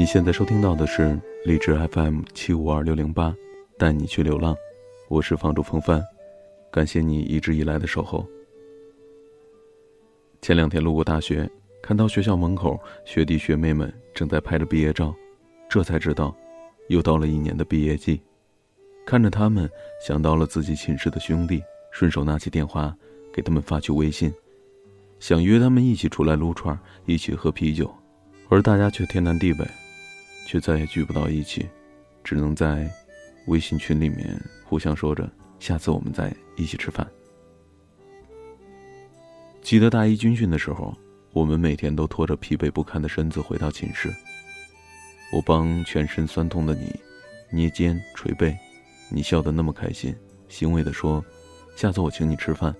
你现在收听到的是荔枝 FM 七五二六零八，带你去流浪，我是房主风帆，感谢你一直以来的守候。前两天路过大学，看到学校门口学弟学妹们正在拍着毕业照，这才知道，又到了一年的毕业季。看着他们，想到了自己寝室的兄弟，顺手拿起电话给他们发去微信，想约他们一起出来撸串，一起喝啤酒，而大家却天南地北。却再也聚不到一起，只能在微信群里面互相说着下次我们再一起吃饭。记得大一军训的时候，我们每天都拖着疲惫不堪的身子回到寝室。我帮全身酸痛的你捏肩捶背，你笑得那么开心，欣慰地说：“下次我请你吃饭。”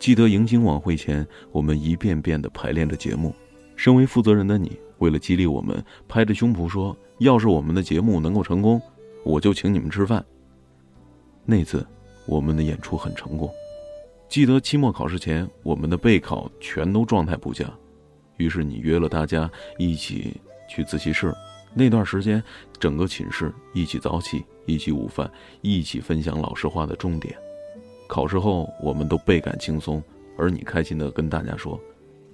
记得迎新晚会前，我们一遍遍地排练着节目。身为负责人的你。为了激励我们，拍着胸脯说：“要是我们的节目能够成功，我就请你们吃饭。”那次，我们的演出很成功。记得期末考试前，我们的备考全都状态不佳，于是你约了大家一起去自习室。那段时间，整个寝室一起早起，一起午饭，一起分享老师画的重点。考试后，我们都倍感轻松，而你开心的跟大家说：“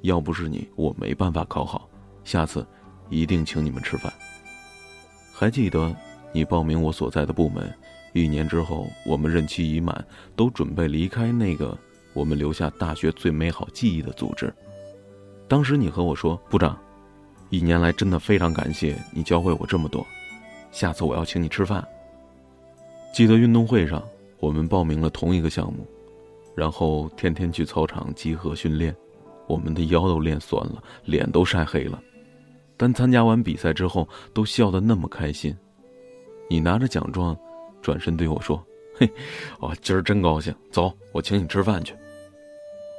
要不是你，我没办法考好。”下次，一定请你们吃饭。还记得你报名我所在的部门，一年之后我们任期已满，都准备离开那个我们留下大学最美好记忆的组织。当时你和我说：“部长，一年来真的非常感谢你教会我这么多，下次我要请你吃饭。”记得运动会上，我们报名了同一个项目，然后天天去操场集合训练，我们的腰都练酸了，脸都晒黑了。但参加完比赛之后，都笑得那么开心。你拿着奖状，转身对我说：“嘿，我今儿真高兴，走，我请你吃饭去。”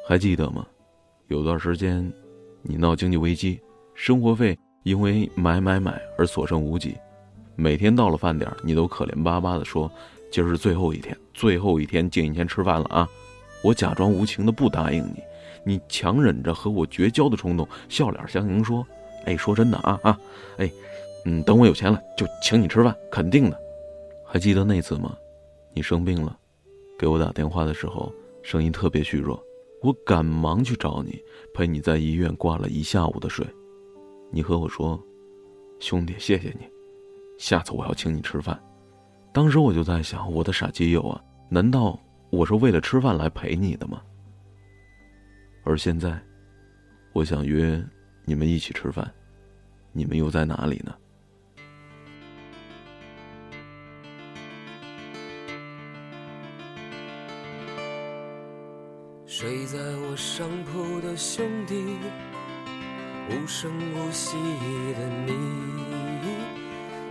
还记得吗？有段时间，你闹经济危机，生活费因为买买买而所剩无几。每天到了饭点，你都可怜巴巴地说：“今儿是最后一天，最后一天借一天吃饭了啊！”我假装无情的不答应你，你强忍着和我绝交的冲动，笑脸相迎说。哎，说真的啊啊，哎，嗯，等我有钱了就请你吃饭，肯定的。还记得那次吗？你生病了，给我打电话的时候声音特别虚弱，我赶忙去找你，陪你在医院挂了一下午的水。你和我说：“兄弟，谢谢你，下次我要请你吃饭。”当时我就在想，我的傻基友啊，难道我是为了吃饭来陪你的吗？而现在，我想约。你们一起吃饭，你们又在哪里呢？睡在我上铺的兄弟，无声无息的你，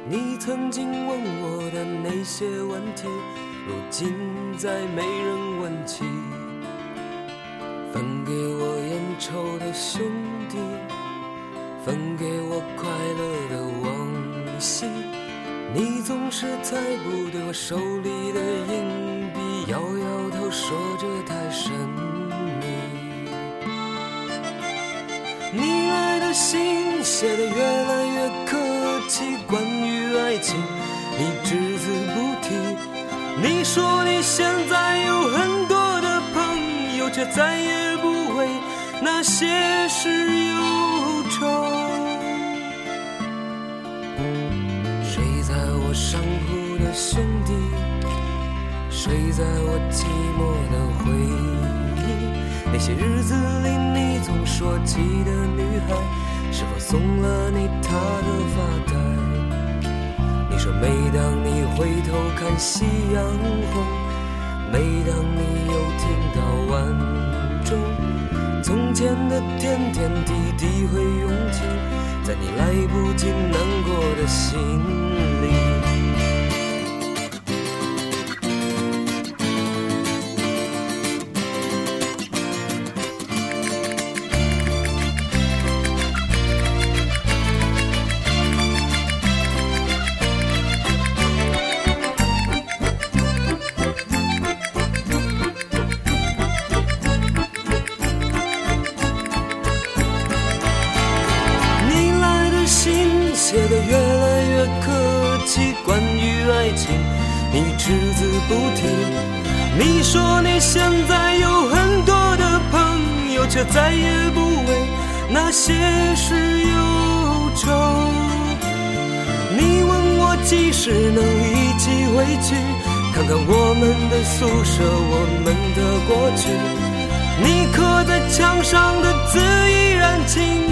你曾经问我的那些问题，如今再没人问起。分给我烟抽的兄弟。分给我快乐的往昔，你总是猜不对我手里的硬币，摇摇头说着太神秘。你来的信写的越来越客气，关于爱情你只字不提。你说你现在有很，却再也不为那些事忧愁。睡在我上铺的兄弟，睡在我寂寞的回忆。那些日子里，你总说起的女孩，是否送了你她的发带？你说，每当你回头看夕阳红，每当你又听到晚钟，从前的点点滴滴会涌起，在你来不及难过的心里。关于爱情你只字不提。你说你现在有很多的朋友，却再也不为那些事忧愁。你问我几时能一起回去，看看我们的宿舍，我们的过去。你刻在墙上的字依然清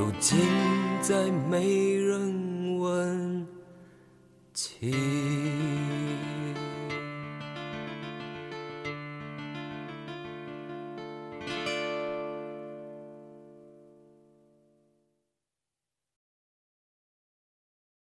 如今再没人问起。